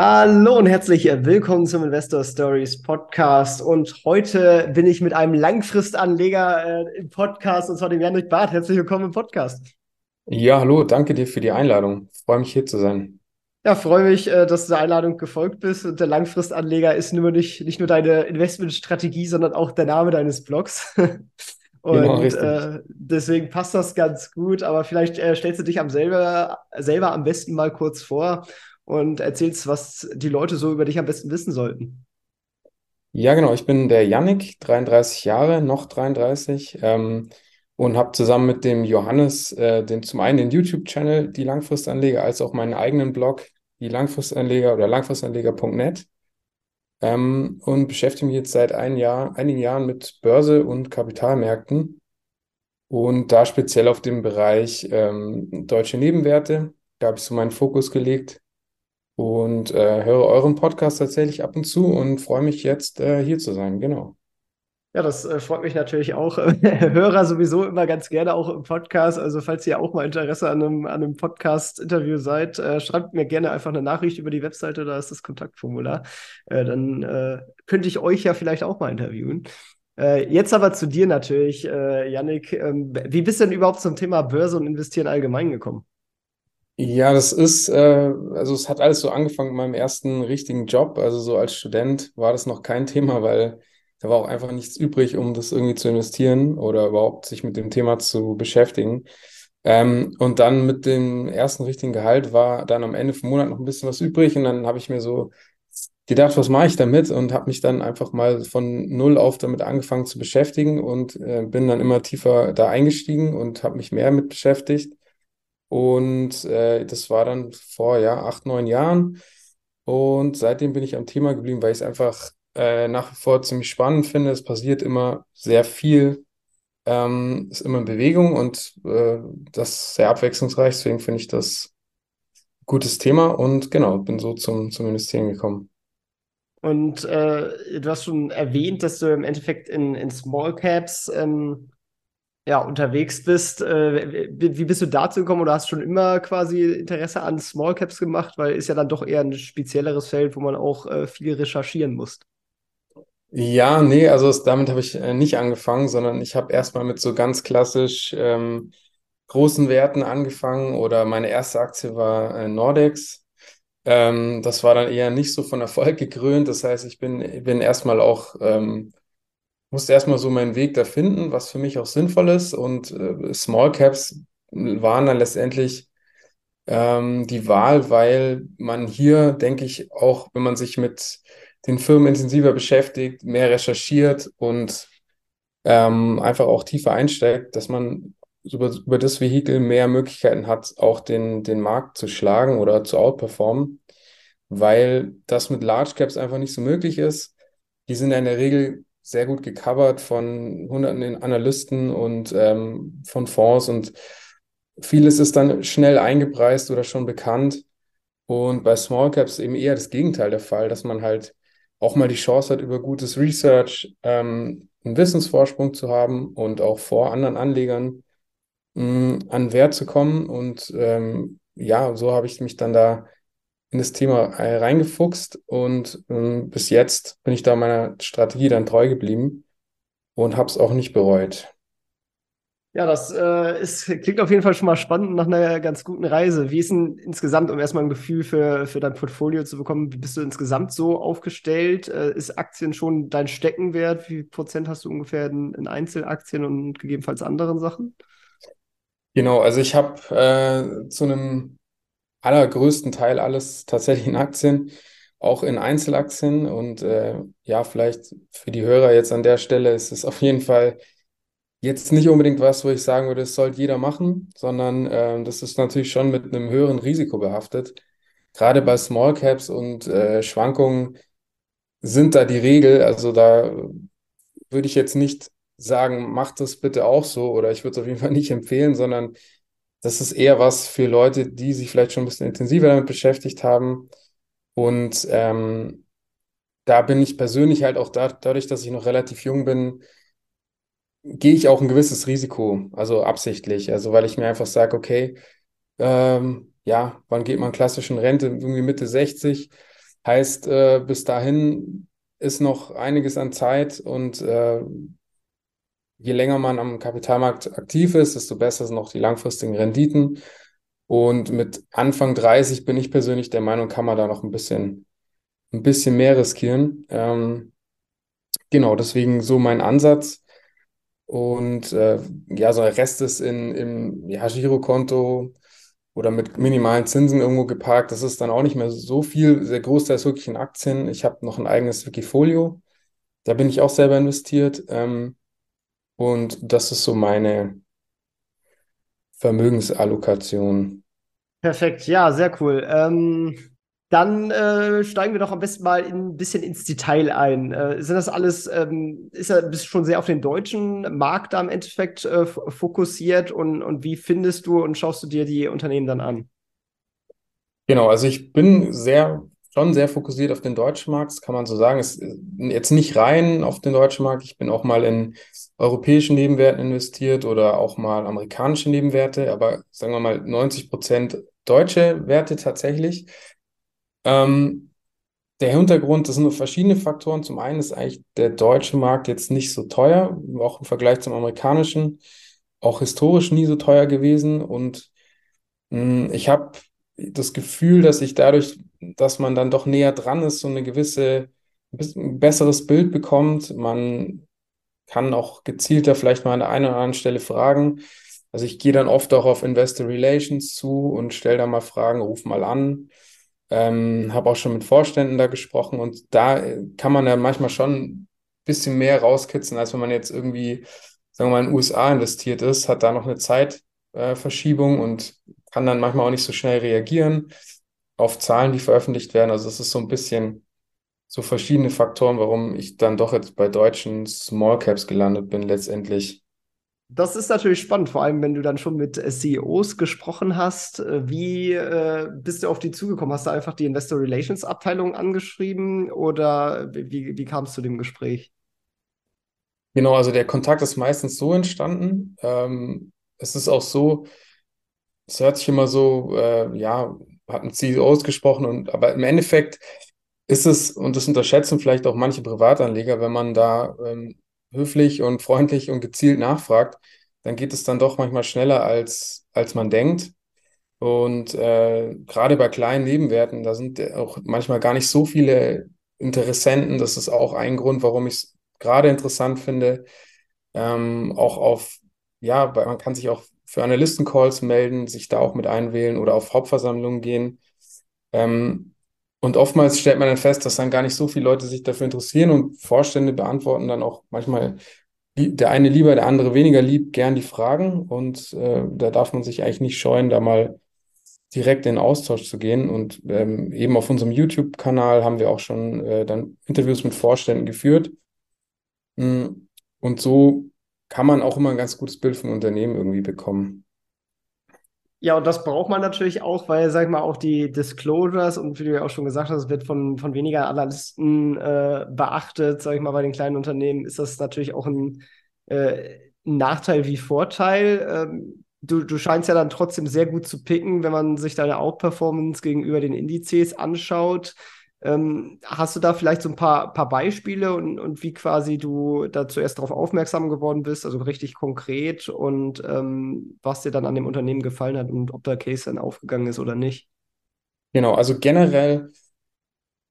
Hallo und herzlich willkommen zum Investor Stories Podcast. Und heute bin ich mit einem Langfristanleger äh, im Podcast, und zwar dem Janik Barth. Herzlich willkommen im Podcast. Ja, hallo, danke dir für die Einladung. Freue mich hier zu sein. Ja, freue mich, äh, dass du der Einladung gefolgt bist. Und der Langfristanleger ist nur nicht, nicht nur deine Investmentstrategie, sondern auch der Name deines Blogs. Und genau, äh, deswegen passt das ganz gut. Aber vielleicht äh, stellst du dich am selber, selber am besten mal kurz vor und erzählst, was die Leute so über dich am besten wissen sollten. Ja, genau. Ich bin der Yannick, 33 Jahre, noch 33, ähm, und habe zusammen mit dem Johannes äh, den, zum einen den YouTube-Channel Die Langfristanleger als auch meinen eigenen Blog Die Langfristanleger oder langfristanleger.net ähm, und beschäftige mich jetzt seit ein Jahr, einigen Jahren mit Börse und Kapitalmärkten und da speziell auf dem Bereich ähm, deutsche Nebenwerte. Da habe ich so meinen Fokus gelegt und äh, höre euren Podcast tatsächlich ab und zu und freue mich jetzt äh, hier zu sein. Genau. Ja, das äh, freut mich natürlich auch. Hörer sowieso immer ganz gerne auch im Podcast. Also falls ihr auch mal Interesse an einem, an einem Podcast-Interview seid, äh, schreibt mir gerne einfach eine Nachricht über die Webseite, da ist das Kontaktformular. Äh, dann äh, könnte ich euch ja vielleicht auch mal interviewen. Äh, jetzt aber zu dir natürlich, äh, Yannick. Ähm, wie bist du denn überhaupt zum Thema Börse und Investieren allgemein gekommen? Ja, das ist, äh, also es hat alles so angefangen mit meinem ersten richtigen Job. Also so als Student war das noch kein Thema, weil da war auch einfach nichts übrig, um das irgendwie zu investieren oder überhaupt sich mit dem Thema zu beschäftigen. Ähm, und dann mit dem ersten richtigen Gehalt war dann am Ende vom Monat noch ein bisschen was übrig und dann habe ich mir so gedacht, was mache ich damit und habe mich dann einfach mal von null auf damit angefangen zu beschäftigen und äh, bin dann immer tiefer da eingestiegen und habe mich mehr mit beschäftigt. Und äh, das war dann vor ja, acht, neun Jahren. Und seitdem bin ich am Thema geblieben, weil ich es einfach äh, nach wie vor ziemlich spannend finde. Es passiert immer sehr viel, ähm, ist immer in Bewegung und äh, das ist sehr abwechslungsreich. Deswegen finde ich das ein gutes Thema und genau, bin so zum, zum Investieren gekommen. Und äh, du hast schon erwähnt, dass du im Endeffekt in, in Small Caps ähm, ja, unterwegs bist. Äh, wie bist du dazu gekommen oder hast schon immer quasi Interesse an Small Caps gemacht? Weil ist ja dann doch eher ein spezielleres Feld, wo man auch äh, viel recherchieren muss. Ja, nee, also damit habe ich äh, nicht angefangen, sondern ich habe erstmal mit so ganz klassisch ähm, großen Werten angefangen oder meine erste Aktie war Nordex. Ähm, das war dann eher nicht so von Erfolg gekrönt. Das heißt, ich bin, bin erstmal auch ähm, musste erstmal so meinen Weg da finden, was für mich auch sinnvoll ist. Und äh, Small Caps waren dann letztendlich ähm, die Wahl, weil man hier, denke ich, auch wenn man sich mit den Firmen intensiver beschäftigt, mehr recherchiert und ähm, einfach auch tiefer einsteigt, dass man über, über das Vehikel mehr Möglichkeiten hat, auch den, den Markt zu schlagen oder zu outperformen, weil das mit Large Caps einfach nicht so möglich ist. Die sind in der Regel sehr gut gecovert von hunderten Analysten und ähm, von Fonds und vieles ist dann schnell eingepreist oder schon bekannt. Und bei Small Caps eben eher das Gegenteil der Fall, dass man halt auch mal die Chance hat, über gutes Research ähm, einen Wissensvorsprung zu haben und auch vor anderen Anlegern mh, mm, an Wert zu kommen. Und ähm, ja, so habe ich mich dann da in das Thema äh, reingefuchst und ähm, bis jetzt bin ich da meiner Strategie dann treu geblieben und habe es auch nicht bereut. Ja, das äh, ist, klingt auf jeden Fall schon mal spannend nach einer ganz guten Reise. Wie ist denn insgesamt, um erstmal ein Gefühl für, für dein Portfolio zu bekommen, wie bist du insgesamt so aufgestellt? Äh, ist Aktien schon dein Steckenwert? Wie viel Prozent hast du ungefähr in, in Einzelaktien und gegebenenfalls anderen Sachen? Genau, also ich habe äh, zu einem allergrößten Teil alles tatsächlich in Aktien, auch in Einzelaktien. Und äh, ja, vielleicht für die Hörer jetzt an der Stelle ist es auf jeden Fall jetzt nicht unbedingt was, wo ich sagen würde, das sollte jeder machen, sondern äh, das ist natürlich schon mit einem höheren Risiko behaftet. Gerade bei Small Caps und äh, Schwankungen sind da die Regel. Also da würde ich jetzt nicht sagen, macht das bitte auch so oder ich würde es auf jeden Fall nicht empfehlen, sondern das ist eher was für Leute, die sich vielleicht schon ein bisschen intensiver damit beschäftigt haben. Und ähm, da bin ich persönlich halt auch da, dadurch, dass ich noch relativ jung bin, gehe ich auch ein gewisses Risiko, also absichtlich. Also weil ich mir einfach sage, okay, ähm, ja, wann geht man klassisch in Rente? Irgendwie Mitte 60. Heißt, äh, bis dahin ist noch einiges an Zeit und äh, je länger man am Kapitalmarkt aktiv ist, desto besser sind auch die langfristigen Renditen. Und mit Anfang 30 bin ich persönlich der Meinung, kann man da noch ein bisschen, ein bisschen mehr riskieren. Ähm, genau, deswegen so mein Ansatz. Und äh, ja, so der Rest ist in, im ja, Girokonto oder mit minimalen Zinsen irgendwo geparkt. Das ist dann auch nicht mehr so viel. Der Großteil ist wirklich in Aktien. Ich habe noch ein eigenes Wikifolio. Da bin ich auch selber investiert. Ähm, und das ist so meine Vermögensallokation. Perfekt, ja, sehr cool. Ähm, dann äh, steigen wir doch am besten mal ein bisschen ins Detail ein. Äh, sind das alles, ähm, ist ja, bist du schon sehr auf den deutschen Markt da im Endeffekt äh, fokussiert und, und wie findest du und schaust du dir die Unternehmen dann an? Genau, also ich bin sehr, schon sehr fokussiert auf den deutschen Markt, das kann man so sagen. Ist jetzt nicht rein auf den deutschen Markt. Ich bin auch mal in europäischen Nebenwerten investiert oder auch mal amerikanische Nebenwerte, aber sagen wir mal 90 Prozent deutsche Werte tatsächlich. Ähm, der Hintergrund, das sind nur verschiedene Faktoren. Zum einen ist eigentlich der deutsche Markt jetzt nicht so teuer, auch im Vergleich zum amerikanischen, auch historisch nie so teuer gewesen. Und mh, hm, ich habe das Gefühl, dass ich dadurch, dass man dann doch näher dran ist, so eine gewisse, ein besseres Bild bekommt. Man kann auch gezielter vielleicht mal an der einen oder anderen Stelle fragen. Also ich gehe dann oft auch auf Investor Relations zu und stelle da mal Fragen, ruf mal an. Ähm, habe auch schon mit Vorständen da gesprochen und da äh, kann man ja manchmal schon ein bisschen mehr rauskitzeln, als wenn man jetzt irgendwie, sagen wir mal, in den USA investiert ist, hat da noch eine Zeitverschiebung äh, und kann dann manchmal auch nicht so schnell reagieren auf Zahlen, die veröffentlicht werden. Also es ist so ein bisschen so verschiedene Faktoren, warum ich dann doch jetzt bei deutschen Small Caps gelandet bin letztendlich. Das ist natürlich spannend, vor allem wenn du dann schon mit äh, CEOs gesprochen hast. Äh, wie äh, bist du auf die zugekommen? Hast du einfach die Investor Relations Abteilung angeschrieben oder wie, wie kam es zu dem Gespräch? Genau, also der Kontakt ist meistens so entstanden. Ähm, es ist auch so, es hört sich immer so, äh, ja, hat mit CEOs gesprochen und aber im Endeffekt ist es, und das unterschätzen vielleicht auch manche Privatanleger, wenn man da ähm, höflich und freundlich und gezielt nachfragt, dann geht es dann doch manchmal schneller, als, als man denkt. Und äh, gerade bei kleinen Nebenwerten, da sind auch manchmal gar nicht so viele Interessenten. Das ist auch ein Grund, warum ich es gerade interessant finde. Ähm, auch auf, ja, man kann sich auch für Analystencalls melden, sich da auch mit einwählen oder auf Hauptversammlungen gehen. Ähm, und oftmals stellt man dann fest, dass dann gar nicht so viele Leute sich dafür interessieren und Vorstände beantworten dann auch manchmal der eine lieber, der andere weniger lieb gern die Fragen. Und äh, da darf man sich eigentlich nicht scheuen, da mal direkt in Austausch zu gehen. Und ähm, eben auf unserem YouTube-Kanal haben wir auch schon äh, dann Interviews mit Vorständen geführt. Mm, und so kann man auch immer ein ganz gutes Bild vom Unternehmen irgendwie bekommen. Ja, und das braucht man natürlich auch, weil, sag ich mal, auch die Disclosures und wie du ja auch schon gesagt hast, wird von, von weniger Analysten äh, beachtet, sag ich mal, bei den kleinen Unternehmen ist das natürlich auch ein, äh, Nachteil wie Vorteil. Ähm, du, du scheinst ja dann trotzdem sehr gut zu picken, wenn man sich deine Outperformance gegenüber den Indizes anschaut. Ähm, hast du da vielleicht so ein paar, paar Beispiele und, und wie quasi du da zuerst darauf aufmerksam geworden bist, also richtig konkret und ähm, was dir dann an dem Unternehmen gefallen hat und ob der Case dann aufgegangen ist oder nicht? Genau, also generell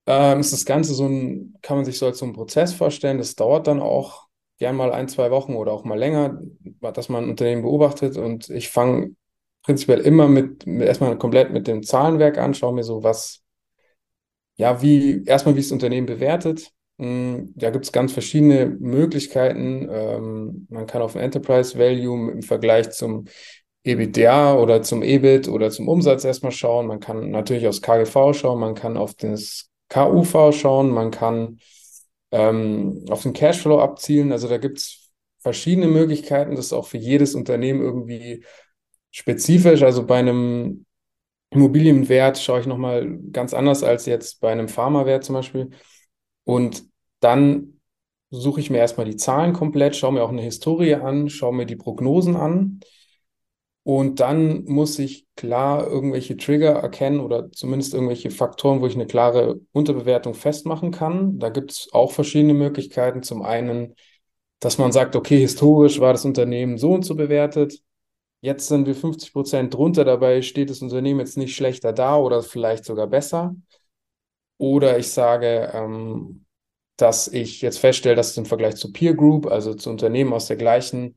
ähm, ist das Ganze so ein, kann man sich so als so einen Prozess vorstellen. Das dauert dann auch gern mal ein, zwei Wochen oder auch mal länger, dass man ein Unternehmen beobachtet. Und ich fange prinzipiell immer mit, mit erstmal komplett mit dem Zahlenwerk an, schaue mir so, was ja, wie erstmal, wie es Unternehmen bewertet. Hm, da gibt es ganz verschiedene Möglichkeiten. Ähm, man kann auf den Enterprise Value im Vergleich zum EBITDA oder zum EBIT oder zum Umsatz erstmal schauen. Man kann natürlich aufs KGV schauen, man kann auf das KUV schauen, man kann ähm, auf den Cashflow abzielen. Also da gibt es verschiedene Möglichkeiten. Das ist auch für jedes Unternehmen irgendwie spezifisch. Also bei einem Immobilienwert schaue ich nochmal ganz anders als jetzt bei einem Pharmawert zum Beispiel. Und dann suche ich mir erstmal die Zahlen komplett, schaue mir auch eine Historie an, schaue mir die Prognosen an. Und dann muss ich klar irgendwelche Trigger erkennen oder zumindest irgendwelche Faktoren, wo ich eine klare Unterbewertung festmachen kann. Da gibt es auch verschiedene Möglichkeiten. Zum einen, dass man sagt, okay, historisch war das Unternehmen so und so bewertet. Jetzt sind wir 50 Prozent drunter, dabei steht das Unternehmen jetzt nicht schlechter da oder vielleicht sogar besser. Oder ich sage, ähm, dass ich jetzt feststelle, dass es im Vergleich zu Peer Group, also zu Unternehmen aus der gleichen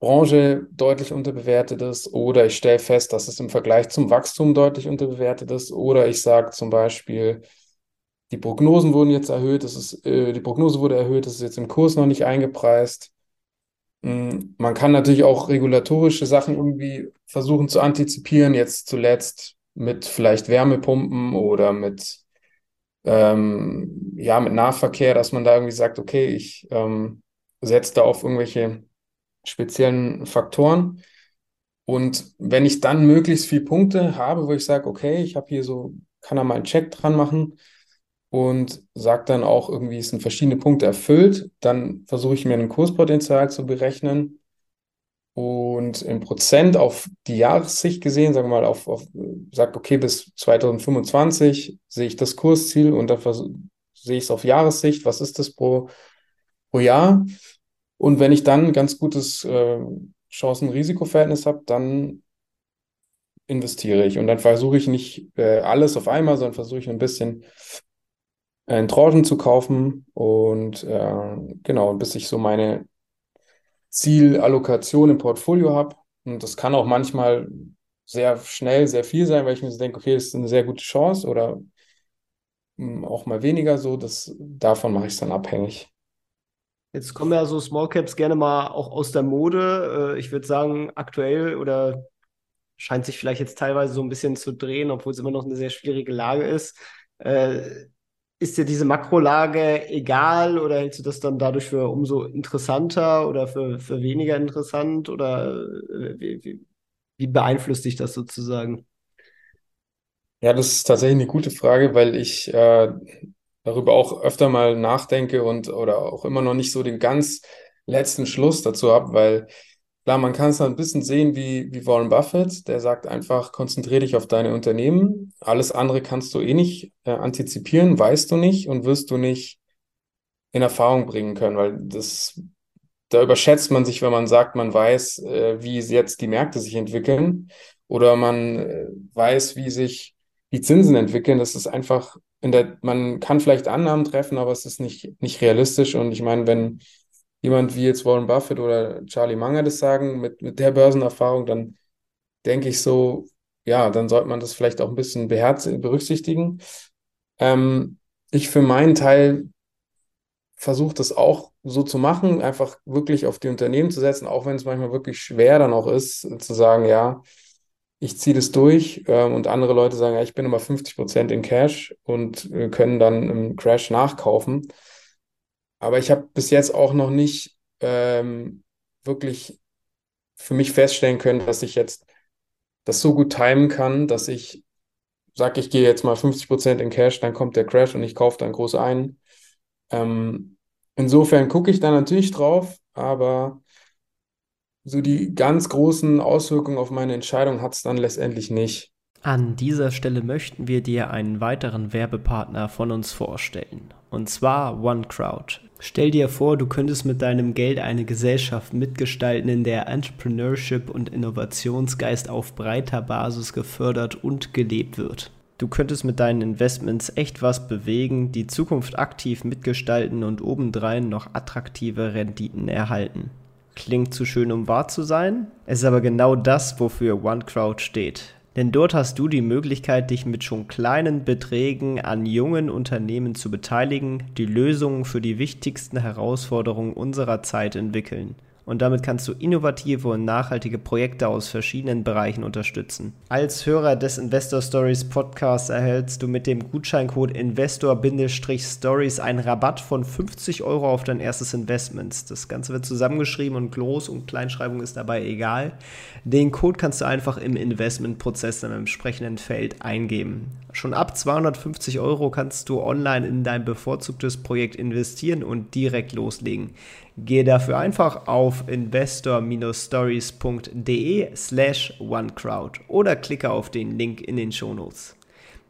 Branche deutlich unterbewertet ist. Oder ich stelle fest, dass es im Vergleich zum Wachstum deutlich unterbewertet ist. Oder ich sage zum Beispiel, die Prognosen wurden jetzt erhöht, das ist, äh, die Prognose wurde erhöht, das ist jetzt im Kurs noch nicht eingepreist. Hm, man kann natürlich auch regulatorische Sachen irgendwie versuchen zu antizipieren, jetzt zuletzt mit vielleicht Wärmepumpen oder mit, ähm, ja, mit Nahverkehr, dass man da irgendwie sagt, okay, ich ähm, setze da auf irgendwelche speziellen Faktoren. Und wenn ich dann möglichst viele Punkte habe, wo ich sage, okay, ich habe hier so, kann da mal einen Check dran machen, und sagt dann auch irgendwie, es sind verschiedene Punkte erfüllt. Dann versuche ich mir ein Kurspotenzial zu berechnen und im Prozent auf die Jahressicht gesehen, sagen wir mal, auf, auf sagt, okay, bis 2025 sehe ich das Kursziel und dann sehe ich es auf Jahressicht, was ist das pro, pro Jahr? Und wenn ich dann ein ganz gutes äh, Chancen-Risiko-Verhältnis habe, dann investiere ich. Und dann versuche ich nicht äh, alles auf einmal, sondern versuche ich ein bisschen in Tranchen zu kaufen und äh, genau, bis ich so meine Zielallokation im Portfolio habe. Und das kann auch manchmal sehr schnell sehr viel sein, weil ich mir so denke, okay, das ist eine sehr gute Chance oder hm, auch mal weniger so. Das, davon mache ich es dann abhängig. Jetzt kommen ja so Small Caps gerne mal auch aus der Mode. Äh, ich würde sagen, aktuell oder scheint sich vielleicht jetzt teilweise so ein bisschen zu drehen, obwohl es immer noch eine sehr schwierige Lage ist. Äh, ist dir diese Makrolage egal oder hältst du das dann dadurch für umso interessanter oder für, für weniger interessant oder äh, wie, wie, wie beeinflusst dich das sozusagen? Ja, das ist tatsächlich eine gute Frage, weil ich äh, darüber auch öfter mal nachdenke und oder auch immer noch nicht so den ganz letzten Schluss dazu habe, weil Klar, man kann es ein bisschen sehen wie, wie Warren Buffett, der sagt einfach, konzentriere dich auf deine Unternehmen. Alles andere kannst du eh nicht äh, antizipieren, weißt du nicht und wirst du nicht in Erfahrung bringen können, weil das, da überschätzt man sich, wenn man sagt, man weiß, äh, wie jetzt die Märkte sich entwickeln oder man äh, weiß, wie sich die Zinsen entwickeln. Das ist einfach in der, man kann vielleicht Annahmen treffen, aber es ist nicht, nicht realistisch. Und ich meine, wenn jemand wie jetzt Warren Buffett oder Charlie Munger das sagen, mit, mit der Börsenerfahrung, dann denke ich so, ja, dann sollte man das vielleicht auch ein bisschen berücksichtigen. Ähm, ich für meinen Teil versuche das auch so zu machen, einfach wirklich auf die Unternehmen zu setzen, auch wenn es manchmal wirklich schwer dann auch ist, zu sagen, ja, ich ziehe das durch ähm, und andere Leute sagen, ja, ich bin immer 50 Prozent in Cash und äh, können dann im Crash nachkaufen. Aber ich habe bis jetzt auch noch nicht ähm, wirklich für mich feststellen können, dass ich jetzt das so gut timen kann, dass ich sage, ich gehe jetzt mal 50% in Cash, dann kommt der Crash und ich kaufe dann groß ein. Ähm, insofern gucke ich da natürlich drauf, aber so die ganz großen Auswirkungen auf meine Entscheidung hat es dann letztendlich nicht. An dieser Stelle möchten wir dir einen weiteren Werbepartner von uns vorstellen, und zwar OneCrowd. Stell dir vor, du könntest mit deinem Geld eine Gesellschaft mitgestalten, in der Entrepreneurship und Innovationsgeist auf breiter Basis gefördert und gelebt wird. Du könntest mit deinen Investments echt was bewegen, die Zukunft aktiv mitgestalten und obendrein noch attraktive Renditen erhalten. Klingt zu schön, um wahr zu sein? Es ist aber genau das, wofür OneCrowd steht. Denn dort hast du die Möglichkeit, dich mit schon kleinen Beträgen an jungen Unternehmen zu beteiligen, die Lösungen für die wichtigsten Herausforderungen unserer Zeit entwickeln. Und damit kannst du innovative und nachhaltige Projekte aus verschiedenen Bereichen unterstützen. Als Hörer des Investor Stories Podcasts erhältst du mit dem Gutscheincode Investor-Stories einen Rabatt von 50 Euro auf dein erstes Investment. Das Ganze wird zusammengeschrieben und Groß- und Kleinschreibung ist dabei egal. Den Code kannst du einfach im Investmentprozess im entsprechenden Feld eingeben. Schon ab 250 Euro kannst du online in dein bevorzugtes Projekt investieren und direkt loslegen. Gehe dafür einfach auf investor-stories.de slash onecrowd oder klicke auf den Link in den Shownotes.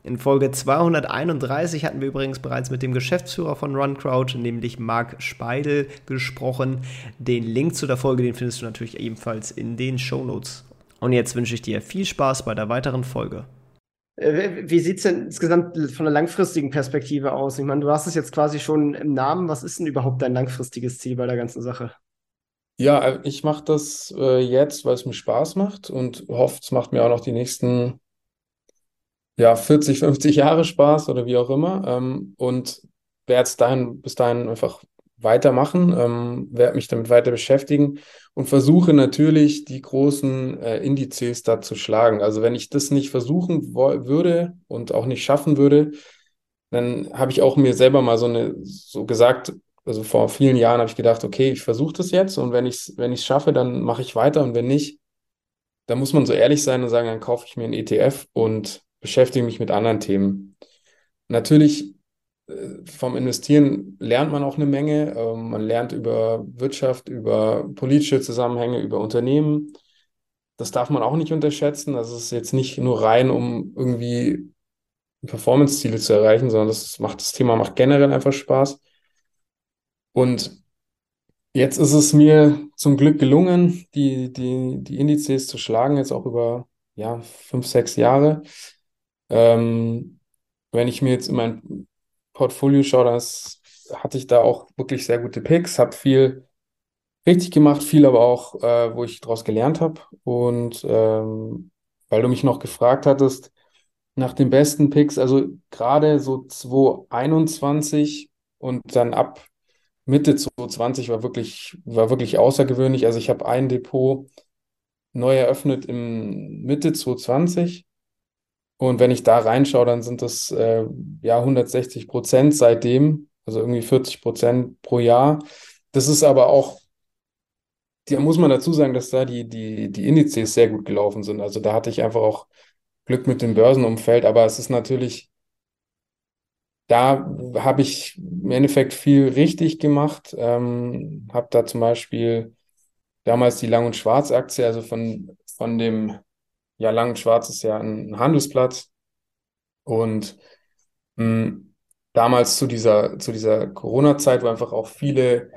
In Folge 231 hatten wir übrigens bereits mit dem Geschäftsführer von RunCrowd, nämlich Marc Speidel, gesprochen. Den Link zu der Folge, den findest du natürlich ebenfalls in den Shownotes. Und jetzt wünsche ich dir viel Spaß bei der weiteren Folge. Äh, wie sieht es denn insgesamt von der langfristigen Perspektive aus? Ich meine, du hast es jetzt quasi schon im Namen. Was ist denn überhaupt dein langfristiges Ziel bei der ganzen Sache? Ja, äh, ich mache das äh, jetzt, weil es mir Spaß macht und hoffe, es macht mir auch noch die nächsten ja, 40, 50 Jahre Spaß oder wie auch immer. Ähm, und werde es dahin, bis dahin einfach weitermachen, ähm, werde mich damit weiter beschäftigen und versuche natürlich die großen äh, Indizes da zu schlagen. Also wenn ich das nicht versuchen würde und auch nicht schaffen würde, dann habe ich auch mir selber mal so eine so gesagt, also vor vielen Jahren habe ich gedacht, okay, ich versuche das jetzt und wenn ich es wenn schaffe, dann mache ich weiter und wenn nicht, dann muss man so ehrlich sein und sagen, dann kaufe ich mir einen ETF und beschäftige mich mit anderen Themen. Natürlich vom Investieren lernt man auch eine Menge. Ähm, man lernt über Wirtschaft, über politische Zusammenhänge, über Unternehmen. Das darf man auch nicht unterschätzen. Das ist jetzt nicht nur rein, um irgendwie Performance-Ziele zu erreichen, sondern das macht das Thema macht generell einfach Spaß. Und jetzt ist es mir zum Glück gelungen, die, die, die Indizes zu schlagen, jetzt auch über ja, fünf, sechs Jahre. Ähm, wenn ich mir jetzt in mein Portfolio schaue, dann hatte ich da auch wirklich sehr gute Picks, habe viel richtig gemacht, viel aber auch, äh, wo ich daraus gelernt habe. Und ähm, weil du mich noch gefragt hattest nach den besten Picks, also gerade so 2021 und dann ab Mitte 2020 war wirklich, war wirklich außergewöhnlich. Also ich habe ein Depot neu eröffnet im Mitte 2020 und wenn ich da reinschaue, dann sind das äh, ja 160 Prozent seitdem, also irgendwie 40 Prozent pro Jahr. Das ist aber auch, da muss man dazu sagen, dass da die, die, die Indizes sehr gut gelaufen sind. Also da hatte ich einfach auch Glück mit dem Börsenumfeld, aber es ist natürlich, da habe ich im Endeffekt viel richtig gemacht. Ähm, habe da zum Beispiel damals die Lang- und Schwarz-Aktie, also von, von dem ja, Lang und Schwarz ist ja ein Handelsplatz. Und mh, hm, damals zu dieser, zu dieser Corona-Zeit, wo einfach auch viele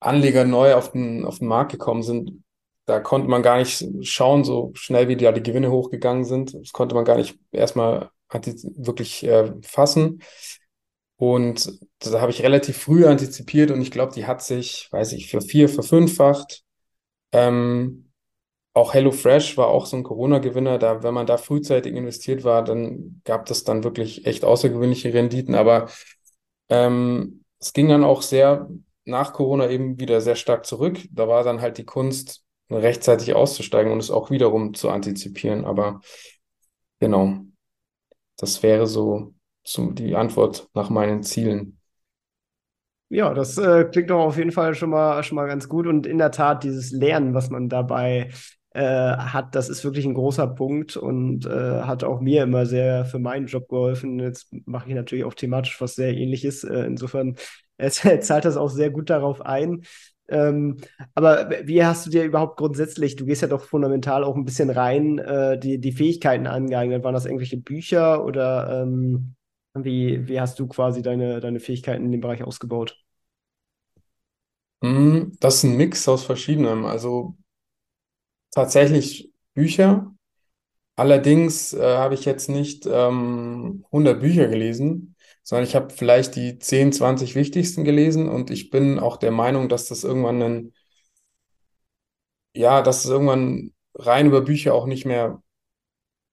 Anleger neu auf den, auf den Markt gekommen sind, da konnte man gar nicht schauen, so schnell wie da die Gewinne hochgegangen sind. Das konnte man gar nicht erstmal wirklich äh, fassen. Und da habe ich relativ früh antizipiert und ich glaube, die hat sich, weiß ich, für vier, verfünffacht. Ähm, auch HelloFresh war auch so ein Corona-Gewinner. Da, wenn man da frühzeitig investiert war, dann gab das dann wirklich echt außergewöhnliche Renditen. Aber ähm, es ging dann auch sehr nach Corona eben wieder sehr stark zurück. Da war dann halt die Kunst, rechtzeitig auszusteigen und es auch wiederum zu antizipieren. Aber genau, das wäre so, so die Antwort nach meinen Zielen. Ja, das äh, klingt doch auf jeden Fall schon mal, schon mal ganz gut. Und in der Tat, dieses Lernen, was man dabei äh, hat, das ist wirklich ein großer Punkt und äh, hat auch mir immer sehr für meinen Job geholfen. Jetzt mache ich natürlich auch thematisch was sehr ähnliches. Äh, insofern zahlt das auch sehr gut darauf ein. Ähm, aber wie hast du dir überhaupt grundsätzlich, du gehst ja doch fundamental auch ein bisschen rein, äh, die, die Fähigkeiten angeeignet? Waren das irgendwelche Bücher oder ähm, wie, wie hast du quasi deine, deine Fähigkeiten in dem Bereich ausgebaut? Hm, das ist ein Mix aus verschiedenem. Also tatsächlich Bücher. Allerdings äh, habe ich jetzt nicht ähm, 100 Bücher gelesen, sondern ich habe vielleicht die 10, 20 wichtigsten gelesen und ich bin auch der Meinung, dass das irgendwann ein, ja, dass es irgendwann rein über Bücher auch nicht mehr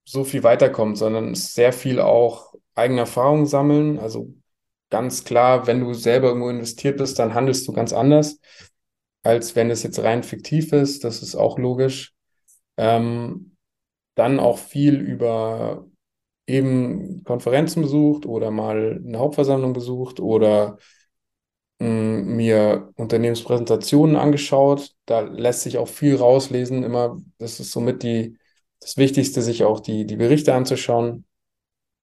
so viel weiterkommt, sondern sehr viel auch eigene Erfahrungen sammeln. Also ganz klar, wenn du selber irgendwo investiert bist, dann handelst du ganz anders als wenn es jetzt rein fiktiv ist. Das ist auch logisch. Ähm, dann auch viel über eben Konferenzen besucht oder mal eine Hauptversammlung besucht oder mh, mm, mir Unternehmenspräsentationen angeschaut. Da lässt sich auch viel rauslesen. Immer, das ist somit die, das Wichtigste, sich auch die, die Berichte anzuschauen.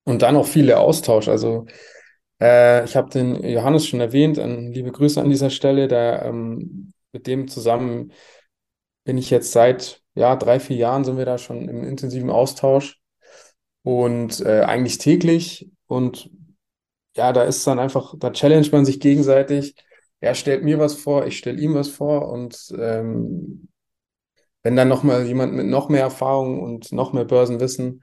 Und dann auch viele Austausch. Also äh, ich habe den Johannes schon erwähnt, äh, liebe Grüße an dieser Stelle. Da, ähm, mit dem zusammen bin ich jetzt seit ja, drei, vier Jahren sind wir da schon im intensiven Austausch und äh, eigentlich täglich. Und ja, da ist dann einfach, da challenge man sich gegenseitig. Er stellt mir was vor, ich stelle ihm was vor und ähm, wenn dann nochmal jemand mit noch mehr Erfahrung und noch mehr Börsenwissen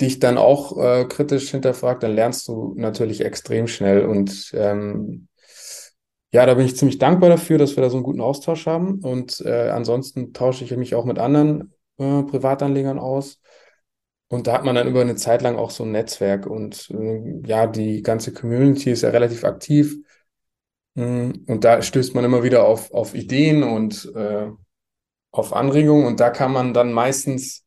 dich dann auch äh, kritisch hinterfragt, dann lernst du natürlich extrem schnell. Und ähm, ja, da bin ich ziemlich dankbar dafür, dass wir da so einen guten Austausch haben. Und äh, ansonsten tausche ich mich auch mit anderen äh, Privatanlegern aus. Und da hat man dann über eine Zeit lang auch so ein Netzwerk. Und äh, ja, die ganze Community ist ja relativ aktiv. Mm, und da stößt man immer wieder auf, auf Ideen und äh, auf Anregungen. Und da kann man dann meistens,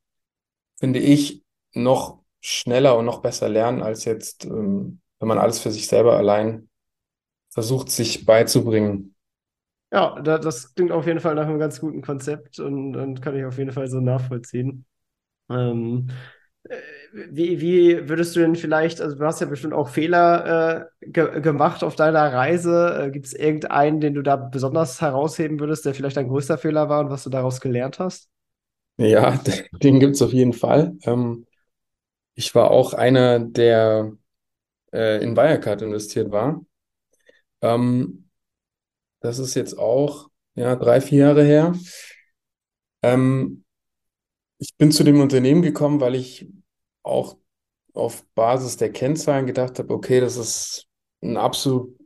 finde ich, noch schneller und noch besser lernen, als jetzt, ähm, wenn man alles für sich selber allein versucht, sich beizubringen. Ja, da, das klingt auf jeden Fall nach einem ganz guten Konzept und, und kann ich auf jeden Fall so nachvollziehen. Ähm, äh, wie, wie würdest du denn vielleicht, also du hast ja bestimmt auch Fehler äh, ge gemacht auf deiner Reise. Äh, Gibt es irgendeinen, den du da besonders herausheben würdest, der vielleicht ein größter Fehler war und was du daraus gelernt hast? Ja, den gibt es auf jeden Fall. Ähm, ich war auch einer, der äh, in Wirecard investiert war. Ähm, das ist jetzt auch ja, drei, vier Jahre her. Ähm, ich bin zu dem Unternehmen gekommen, weil ich auch auf Basis der Kennzahlen gedacht habe, okay, das ist ein absolut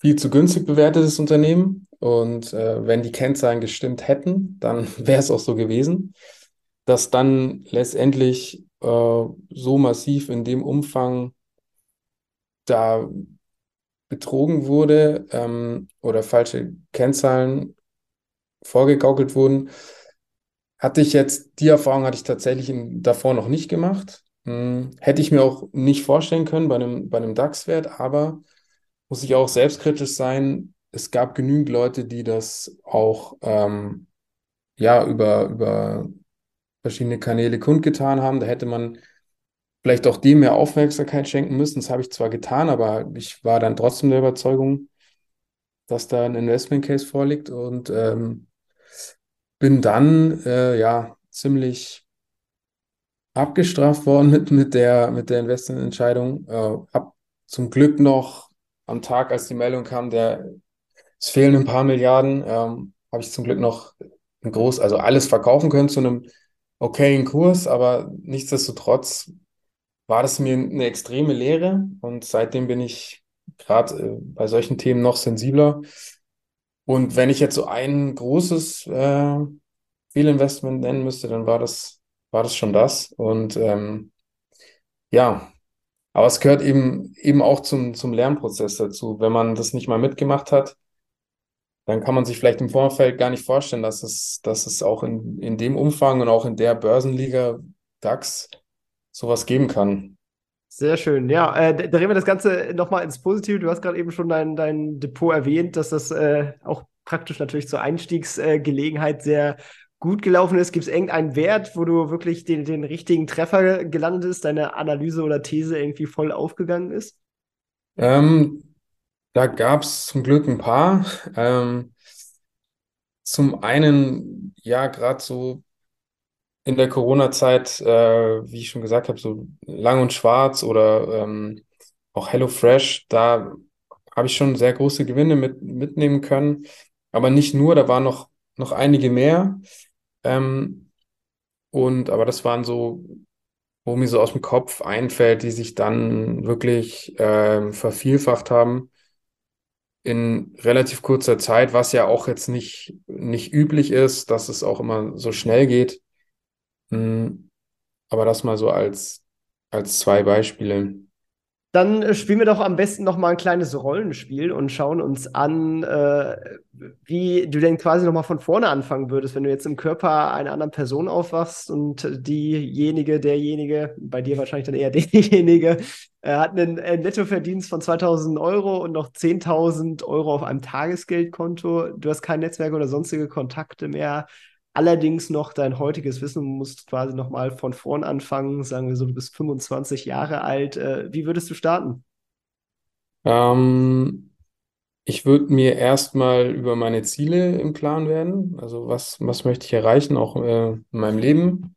viel zu günstig bewertetes Unternehmen. Und äh, wenn die Kennzahlen gestimmt hätten, dann wäre es auch so gewesen. Dass dann letztendlich äh, so massiv in dem Umfang da betrogen wurde ähm, oder falsche Kennzahlen vorgegaukelt wurden, hatte ich jetzt, die Erfahrung hatte ich tatsächlich in, davor noch nicht gemacht. Hm, hätte ich mir auch nicht vorstellen können bei einem, bei einem DAX-Wert, aber muss ich auch selbstkritisch sein. Es gab genügend Leute, die das auch ähm, ja, über, über verschiedene Kanäle kundgetan haben. Da hätte man vielleicht auch dem mehr Aufmerksamkeit schenken müssen. Das habe ich zwar getan, aber ich war dann trotzdem der Überzeugung, dass da ein Investment Case vorliegt und ähm, bin dann äh, ja ziemlich abgestraft worden mit, mit der, mit der Investmententscheidung. Äh, hab zum Glück noch am Tag, als die Meldung kam, der, es fehlen ein paar Milliarden, ähm, habe ich zum Glück noch ein groß, also alles verkaufen können zu einem okayen Kurs, aber nichtsdestotrotz war das mir eine extreme Lehre und seitdem bin ich gerade äh, bei solchen Themen noch sensibler. Und wenn ich jetzt so ein großes äh, Fehlinvestment nennen müsste, dann war das, war das schon das. Und ähm, ja, aber es gehört eben, eben auch zum, zum Lernprozess dazu. Wenn man das nicht mal mitgemacht hat, dann kann man sich vielleicht im Vorfeld gar nicht vorstellen, dass es, dass es auch in, in dem Umfang und auch in der Börsenliga DAX sowas geben kann. Sehr schön. Ja, äh, drehen wir das Ganze nochmal ins Positive. Du hast gerade eben schon dein, dein Depot erwähnt, dass das äh, auch praktisch natürlich zur Einstiegsgelegenheit sehr gut gelaufen ist. Gibt es irgendeinen Wert, wo du wirklich den, den richtigen Treffer gelandet bist, deine Analyse oder These irgendwie voll aufgegangen ist? Ähm, da gab es zum Glück ein paar. Ähm, zum einen, ja, gerade so in der Corona-Zeit, äh, wie ich schon gesagt habe, so Lang und Schwarz oder ähm, auch HelloFresh, da habe ich schon sehr große Gewinne mit, mitnehmen können. Aber nicht nur, da waren noch, noch einige mehr. Ähm, und aber das waren so, wo mir so aus dem Kopf einfällt, die sich dann wirklich ähm, vervielfacht haben in relativ kurzer Zeit, was ja auch jetzt nicht, nicht üblich ist, dass es auch immer so schnell geht. Hm, aber das mal so als, als zwei Beispiele. Dann äh, spielen wir doch am besten noch mal ein kleines Rollenspiel und schauen uns an, äh, wie du denn quasi noch mal von vorne anfangen würdest, wenn du jetzt im Körper einer anderen Person aufwachst und diejenige, derjenige, bei dir wahrscheinlich dann eher derjenige, äh, hat einen äh, Nettoverdienst von 2000 Euro und noch 10.000 Euro auf einem Tagesgeldkonto. Du hast kein Netzwerk oder sonstige Kontakte mehr allerdings noch dein heutiges Wissen, musst quasi nochmal von vorn anfangen, sagen wir so, du bist 25 Jahre alt. Äh, wie würdest du starten? Ähm, ich würde mir erstmal über meine Ziele im Klaren werden. Also was, was möchte ich erreichen, auch äh, in meinem Leben.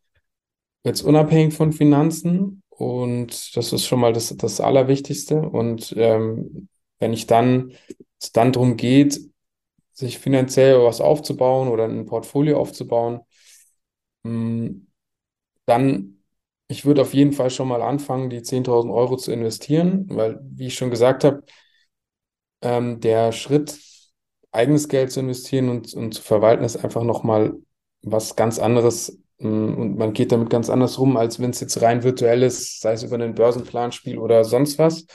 Jetzt unabhängig von Finanzen. Und das ist schon mal das, das Allerwichtigste. Und ähm, wenn ich dann, es dann darum geht, sich finanziell was aufzubauen oder ein Portfolio aufzubauen, hm, dann, ich würde auf jeden Fall schon mal anfangen, die 10.000 Euro zu investieren, weil, wie ich schon gesagt habe, ähm, der Schritt, eigenes Geld zu investieren und, und zu verwalten, ist einfach nochmal was ganz anderes. Hm, und man geht damit ganz anders rum, als wenn es jetzt rein virtuell ist, sei es über ein Börsenplanspiel oder sonst was.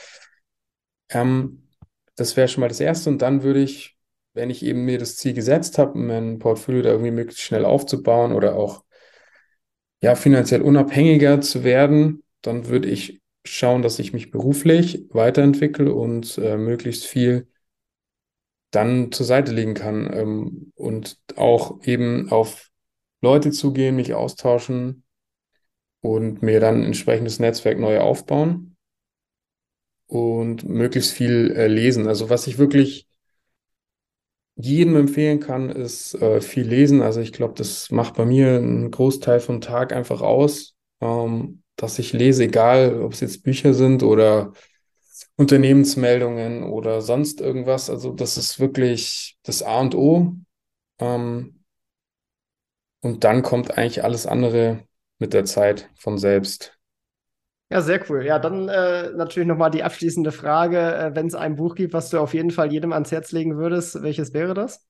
Ähm, das wäre schon mal das Erste. Und dann würde ich wenn ich eben mir das Ziel gesetzt habe, mein Portfolio da irgendwie möglichst schnell aufzubauen oder auch ja, finanziell unabhängiger zu werden, dann würde ich schauen, dass ich mich beruflich weiterentwickle und äh, möglichst viel dann zur Seite legen kann ähm, und auch eben auf Leute zugehen, mich austauschen und mir dann ein entsprechendes Netzwerk neu aufbauen und möglichst viel äh, lesen. Also was ich wirklich jedem empfehlen kann, ist äh, viel lesen. Also ich glaube, das macht bei mir einen Großteil vom Tag einfach aus, ähm, dass ich lese, egal ob es jetzt Bücher sind oder Unternehmensmeldungen oder sonst irgendwas. Also das ist wirklich das A und O. Ähm, und dann kommt eigentlich alles andere mit der Zeit von selbst. Ja, sehr cool. Ja, dann äh, natürlich nochmal die abschließende Frage. Äh, Wenn es ein Buch gibt, was du auf jeden Fall jedem ans Herz legen würdest, welches wäre das?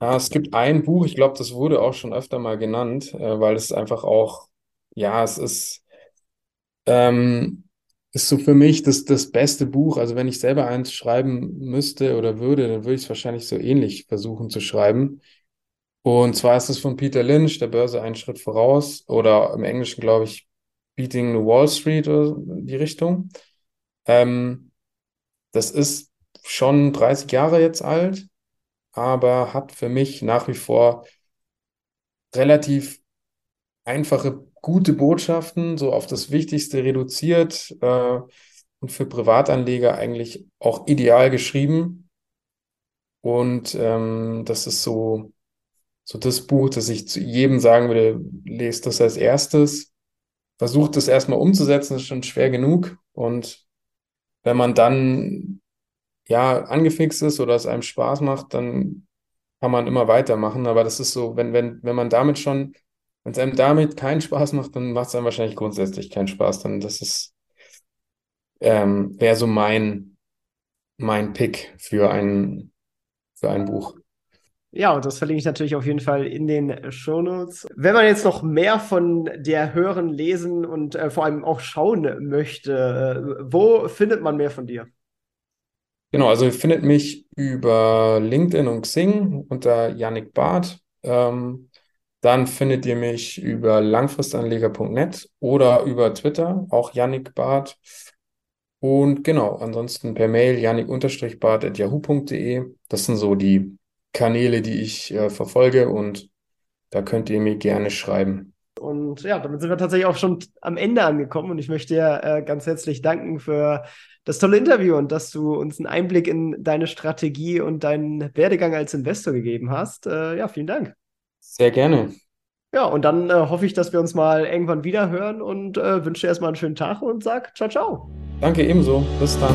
Ja, es gibt ein Buch, ich glaube, das wurde auch schon öfter mal genannt, äh, weil es einfach auch, ja, es ist, ähm, ist so für mich das, das beste Buch. Also wenn ich selber eins schreiben müsste oder würde, dann würde ich es wahrscheinlich so ähnlich versuchen zu schreiben. Und zwar ist es von Peter Lynch, der Börse einen Schritt voraus, oder im Englischen, glaube ich, Beating Wall Street oder die Richtung. Ähm, das ist schon 30 Jahre jetzt alt, aber hat für mich nach wie vor relativ einfache, gute Botschaften, so auf das Wichtigste reduziert äh, und für Privatanleger eigentlich auch ideal geschrieben. Und ähm, das ist so, so das Buch, das ich zu jedem sagen würde, lest das als erstes versucht, das erstmal umzusetzen, ist schon schwer genug. Und wenn man dann ja angefixt ist oder es einem Spaß macht, dann kann man immer weitermachen. Aber das ist so, wenn, wenn, wenn man damit schon, wenn es einem damit keinen Spaß macht, dann macht es einem wahrscheinlich grundsätzlich keinen Spaß. Dann das ist, ähm, wäre so mein, mein Pick für ein, für ein Buch. Ja, und das verlinke ich natürlich auf jeden Fall in den Shownotes. Wenn man jetzt noch mehr von der hören, lesen und äh, vor allem auch schauen möchte, äh, wo findet man mehr von dir? Genau, also ihr findet mich über LinkedIn und Xing unter Yannick Barth. Ähm, dann findet ihr mich über langfristanleger.net oder über Twitter, auch Yannick Barth. Und genau, ansonsten per Mail yannick-barth.yahoo.de. Das sind so die Kanäle, die ich äh, verfolge und da könnt ihr mir gerne schreiben. Und ja, damit sind wir tatsächlich auch schon am Ende angekommen und ich möchte dir äh, ganz herzlich danken für das tolle Interview und dass du uns einen Einblick in deine Strategie und deinen Werdegang als Investor gegeben hast. Äh, ja, vielen Dank. Sehr gerne. Ja, und dann äh, hoffe ich, dass wir uns mal irgendwann wieder hören und äh, wünsche dir erstmal einen schönen Tag und sag ciao, ciao. Danke ebenso. Bis dann.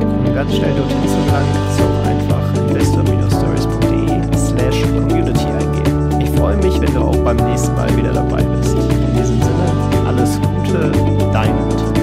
Ganz schnell dorthin zu gelangen, auch einfach investor-stories.de slash community eingeben. Ich freue mich, wenn du auch beim nächsten Mal wieder dabei bist. In diesem Sinne, alles Gute, dein Matt.